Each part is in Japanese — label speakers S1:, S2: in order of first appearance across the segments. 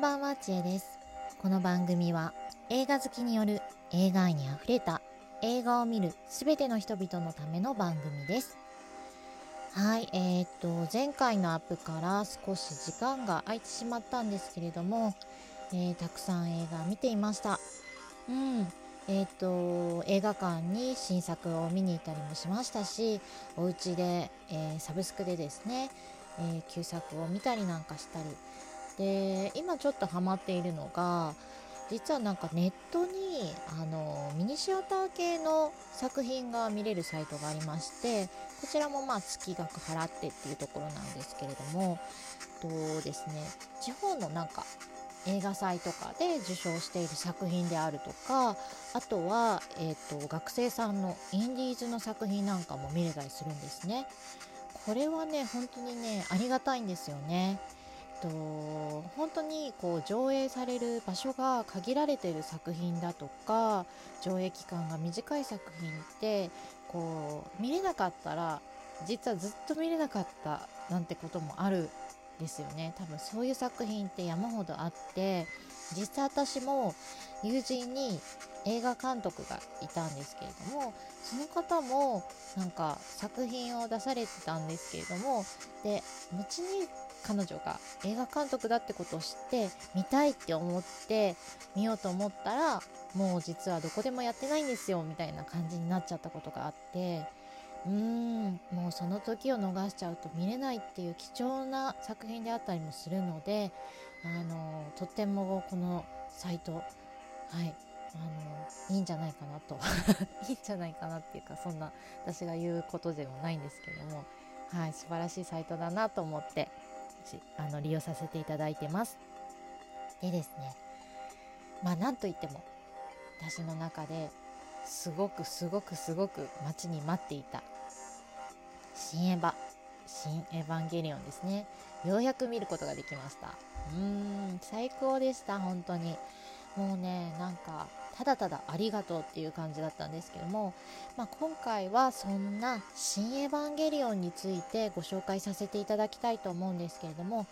S1: こんばんは、ちえです。この番組は映画好きによる映画愛にあふれた映画を見るすべての人々のための番組です。はい、えー、っと、前回のアップから少し時間が空いてしまったんですけれども、えーたくさん映画見ていました。うん。えー、っと、映画館に新作を見に行ったりもしましたし、お家で、えーサブスクでですね、え旧作を見たりなんかしたり、で今ちょっとハマっているのが実はなんかネットにあのミニシアター系の作品が見れるサイトがありましてこちらもまあ月額払ってっていうところなんですけれどもとですね地方のなんか映画祭とかで受賞している作品であるとかあとは、えー、と学生さんのインディーズの作品なんかも見れたりするんですね。これはね本当にねありがたいんですよね。と本当にこう上映される場所が限られている作品だとか上映期間が短い作品ってこう見れなかったら実はずっと見れなかったなんてこともあるんですよね。多分そういう作品って山ほどあって実際私も友人に映画監督がいたんですけれどもその方もなんか作品を出されてたんですけれどもで後に彼女が映画監督だってことを知って見たいって思って見ようと思ったらもう実はどこでもやってないんですよみたいな感じになっちゃったことがあってうーんもうその時を逃しちゃうと見れないっていう貴重な作品であったりもするのであのとってもこのサイトはいあのいいんじゃないかなと。いいんじゃないかなっていうかそんな私が言うことでもないんですけどもはい素晴らしいサイトだなと思ってしあの利用させていただいてます。でですねまあなんといっても私の中ですごくすごくすごく待ちに待っていた新エヴァ新エヴァンゲリオンですね。ようやく見ることができました。うーん最高でした本当に。もうねなんかただただありがとうっていう感じだったんですけども、まあ、今回はそんな「新エヴァンゲリオン」についてご紹介させていただきたいと思うんですけれども、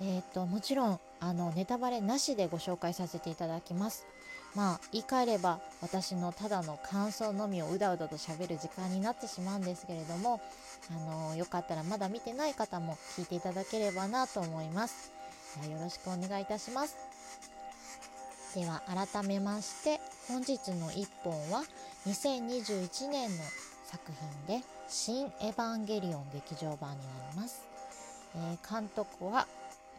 S1: えー、ともちろんあのネタバレなしでご紹介させていただきます。まあ言い換えれば私のただの感想のみをうだうだと喋る時間になってしまうんですけれどもあのよかったらまだ見てない方も聞いていただければなと思います。よろしくお願いいたします。では改めまして本日の1本は2021年の作品で「新エヴァンゲリオン劇場版」になります、えー監督は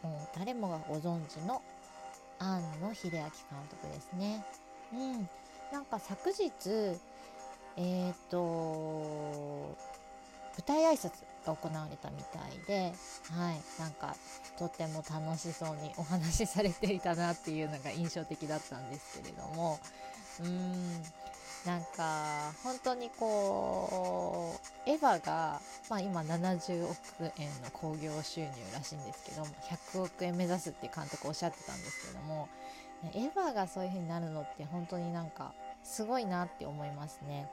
S1: もう誰もがご存知の庵野秀明監督ですね。うん。なんか昨日えっ、と舞台挨拶が行われたみたいではい。なんかとっても楽しそうにお話しされていたなっていうのが印象的だったんですけれどもうんなんか本当にこうエヴァが、まあ、今70億円の興行収入らしいんですけど100億円目指すって監督おっしゃってたんですけどもエヴァがそういう風になるのって本当になんかすごいなって思いますね。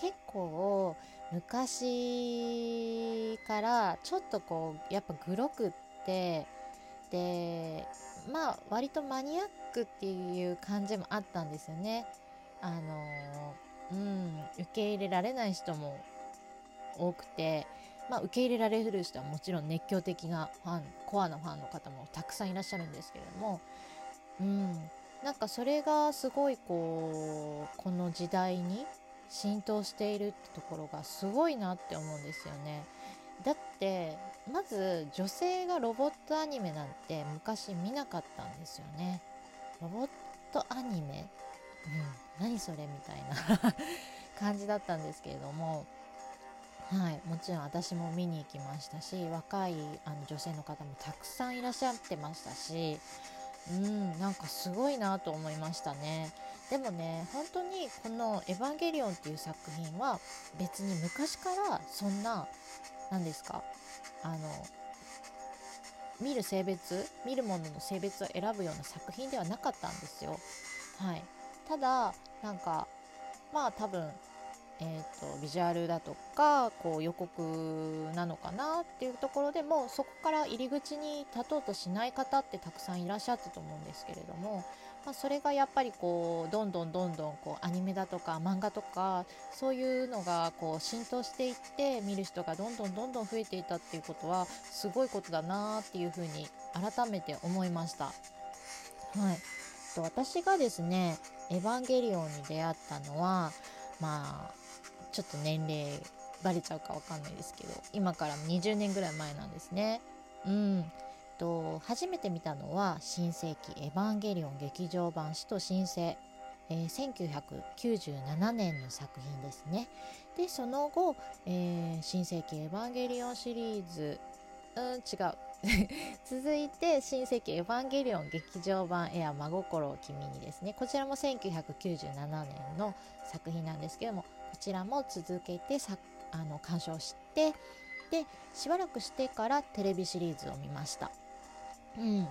S1: 結構昔からちょっとこうやっぱグロくってでまあ割とマニアックっていう感じもあったんですよね。あのうん受け入れられない人も多くて、まあ、受け入れられる人はもちろん熱狂的なファンコアなファンの方もたくさんいらっしゃるんですけれども、うん、なんかそれがすごいこうこの時代に浸透しているってところがすごいなって思うんですよね。だってまず女性がロボットアニメなんて昔見なかったんですよね。ロボットアニメ、うん、何それみたいな 感じだったんですけれども、はい、もちろん私も見に行きましたし若いあの女性の方もたくさんいらっしゃってましたし、うん、なんかすごいなと思いましたね。でもね本当にこの「エヴァンゲリオン」っていう作品は別に昔からそんな何ですかあの見る性別見るものの性別を選ぶような作品ではなかったんですよ。はい、ただなんかまあ多分えーと、ビジュアルだとかこう予告なのかなっていうところでもそこから入り口に立とうとしない方ってたくさんいらっしゃったと思うんですけれども、まあ、それがやっぱりこうどんどんどんどんこうアニメだとか漫画とかそういうのがこう浸透していって見る人がどんどんどんどん増えていたっていうことはすごいことだなっていうふうに改めて思いました。はい、と私がですね「エヴァンゲリオン」に出会ったのはまあちょっと年齢バレちゃうかわかんないですけど今から20年ぐらい前なんですね。うんと初めて見たのは「新世紀エヴァンゲリオン劇場版使徒新生」えー、1997年の作品ですね。でその後、えー、新世紀エヴァンゲリオンシリーズうん違う 続いて新世紀エヴァンゲリオン劇場版エア真心を君にですねこちらも1997年の作品なんですけどもこちらも続けてさあの鑑賞してでしばらくしてからテレビシリーズを見ました。うん。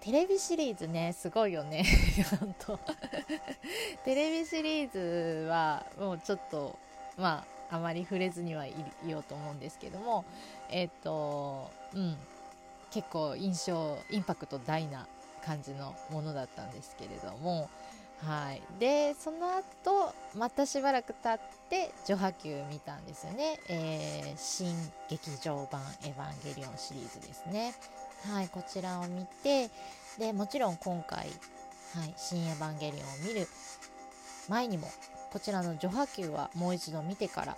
S1: テレビシリーズねすごいよね。本当。テレビシリーズはもうちょっとまああまり触れずにはいようと思うんですけどもえっ、ー、とうん。結構印象インパクト大な感じのものだったんですけれどもはい、でその後またしばらく経って「序波球」見たんですよね、えー、新劇場版「エヴァンゲリオン」シリーズですね。はいこちらを見てでもちろん今回、はい、新エヴァンゲリオンを見る前にもこちらの序波球はもう一度見てから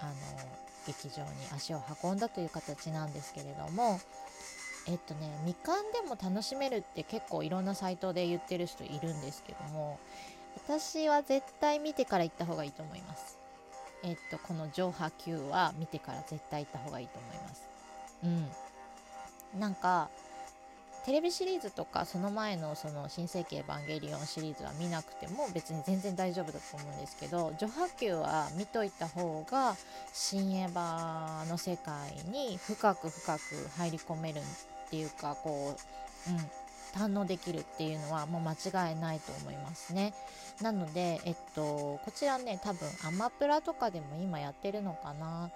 S1: あの劇場に足を運んだという形なんですけれどもえっとねみかんでも楽しめるって結構いろんなサイトで言ってる人いるんですけども私は絶対見てから行った方がいいと思います。えっとこの上波級は見てから絶対行った方がいいと思います。うん。なんかテレビシリーズとかその前のその新世紀エヴァンゲリオンシリーズは見なくても別に全然大丈夫だと思うんですけど序波球は見といた方が新エヴァの世界に深く深く入り込めるっていうかこう、うん、堪能できるっていうのはもう間違いないと思いますね。なので、えっと、こちらね多分アマプラとかでも今やってるのかな。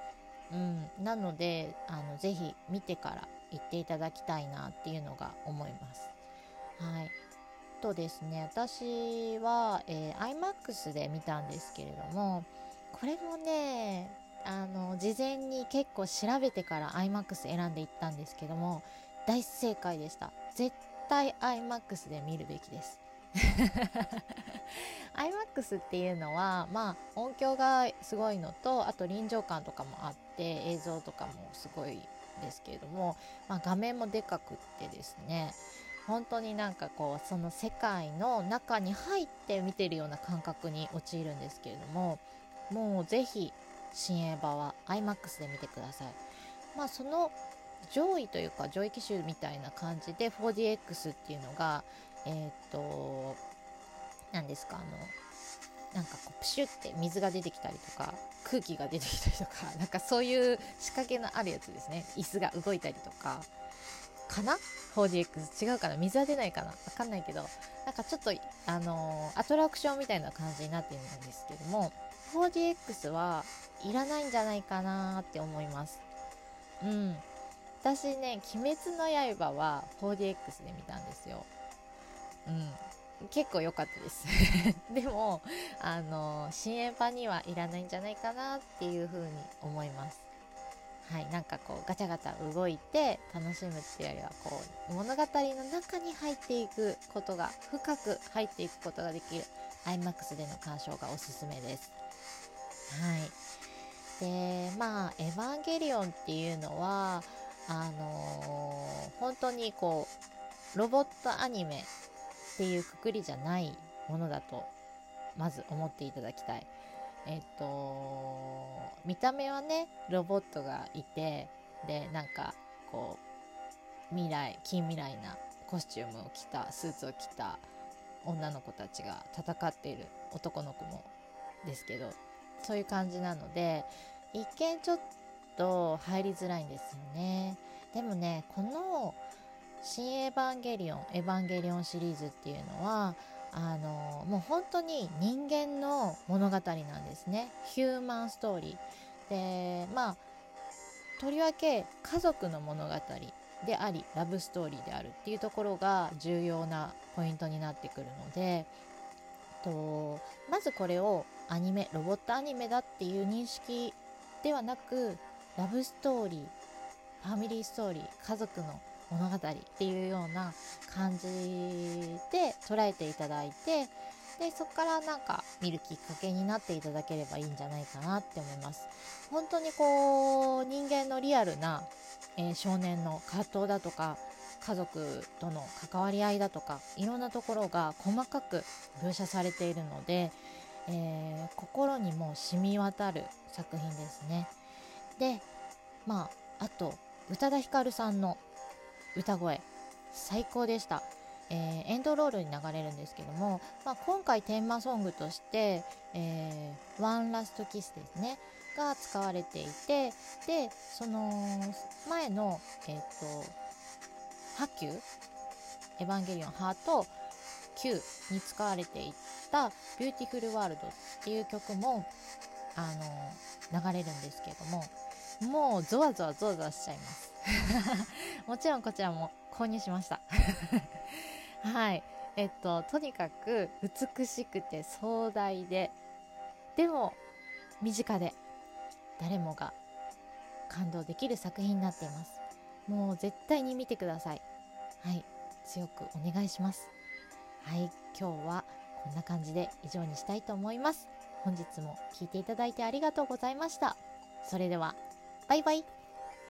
S1: うん、なのであのぜひ見てから行っていただきたいなっていうのが思います。はいとですね私は、えー、iMAX で見たんですけれどもこれもねあの事前に結構調べてから iMAX 選んでいったんですけども大正解でした絶対 iMAX で見るべきです iMAX っていうのはまあ音響がすごいのとあと臨場感とかもあって映像とかもすごいですけれども、まあ、画面もでかくってですね本当になんかこうその世界の中に入って見てるような感覚に陥るんですけれどももうぜひ新映画は iMAX で見てください。まあ、その上位というか上位機種みたいな感じで 4DX っていうのがえっ、と何ですかあのなんかこうプシュって水が出てきたりとか空気が出てきたりとか なんかそういう仕掛けのあるやつですね。椅子が動いたりとか。かな？4DX 違うかな？水は出ないかな？わかんないけどなんかちょっとあのー、アトラクションみたいな感じになってるんですけども 4DX はいらないんじゃないかなって思います。うん。私ね「鬼滅の刃」は 4DX で見たんですよ。うん、結構良かったです。でもあの新エヴァにはいらないんじゃないかなっていう風に思います。はいなんかこうガチャガチャ動いて楽しむっていうよりはこう物語の中に入っていくことが深く入っていくことができる iMAX での鑑賞がおすすめです。はい。でまあ「エヴァンゲリオン」っていうのはあのー、本当にこうロボットアニメっていうくくりじゃないものだとまず思っていただきたい。えっと見た目はねロボットがいてでなんかこう未来近未来なコスチュームを着たスーツを着た女の子たちが戦っている男の子もですけどそういう感じなので一見ちょっと入りづらいんですよね。でもねこの「新エヴァンゲリオン」「エヴァンゲリオン」シリーズっていうのはあのもう本当に人間の物語なんですね。ヒューマンストーリー。でまあとりわけ家族の物語でありラブストーリーであるっていうところが重要なポイントになってくるのでとまずこれをアニメロボットアニメだっていう認識ではなくラブストーリーファミリーストーリー家族の物語っていうような感じで捉えていただいてでそこからなんか見るきっかけになっていただければいいんじゃないかなって思います。本当にこう人間のリアルな、えー、少年の葛藤だとか家族との関わり合いだとかいろんなところが細かく描写されているので、えー、心にも染み渡る作品ですね。でまああと宇多田ヒカルさんの歌声最高でした、えー、エンドロールに流れるんですけども、まあ、今回テーマソングとして「えー、ワンラストキスですねが使われていてでその前の、えーと、破、Q、エヴァンゲリオン破と Q に使われていた「 Beautiful World」っていう曲もあの流れるんですけどももうゾワゾワゾワゾワしちゃいます。もちろんこちらも購入しました。はい。えっととにかく美しくて壮大ででも身近で誰もが感動できる作品になっています。もう絶対に見てください。はい。強くお願いします。はい。今日はこんな感じで以上にしたいと思います。本日も聴いていただいてありがとうございました。それではバイバイ。